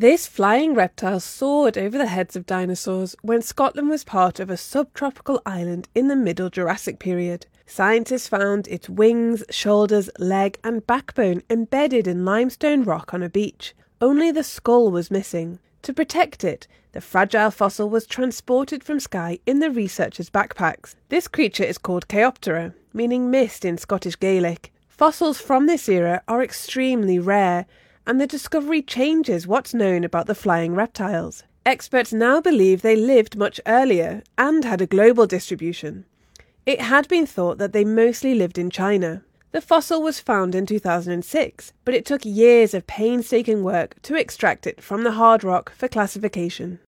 This flying reptile soared over the heads of dinosaurs when Scotland was part of a subtropical island in the Middle Jurassic period. Scientists found its wings, shoulders, leg, and backbone embedded in limestone rock on a beach. Only the skull was missing. To protect it, the fragile fossil was transported from Skye in the researchers' backpacks. This creature is called Ceoptera, meaning mist in Scottish Gaelic. Fossils from this era are extremely rare, and the discovery changes what's known about the flying reptiles. Experts now believe they lived much earlier and had a global distribution. It had been thought that they mostly lived in China. The fossil was found in 2006, but it took years of painstaking work to extract it from the hard rock for classification.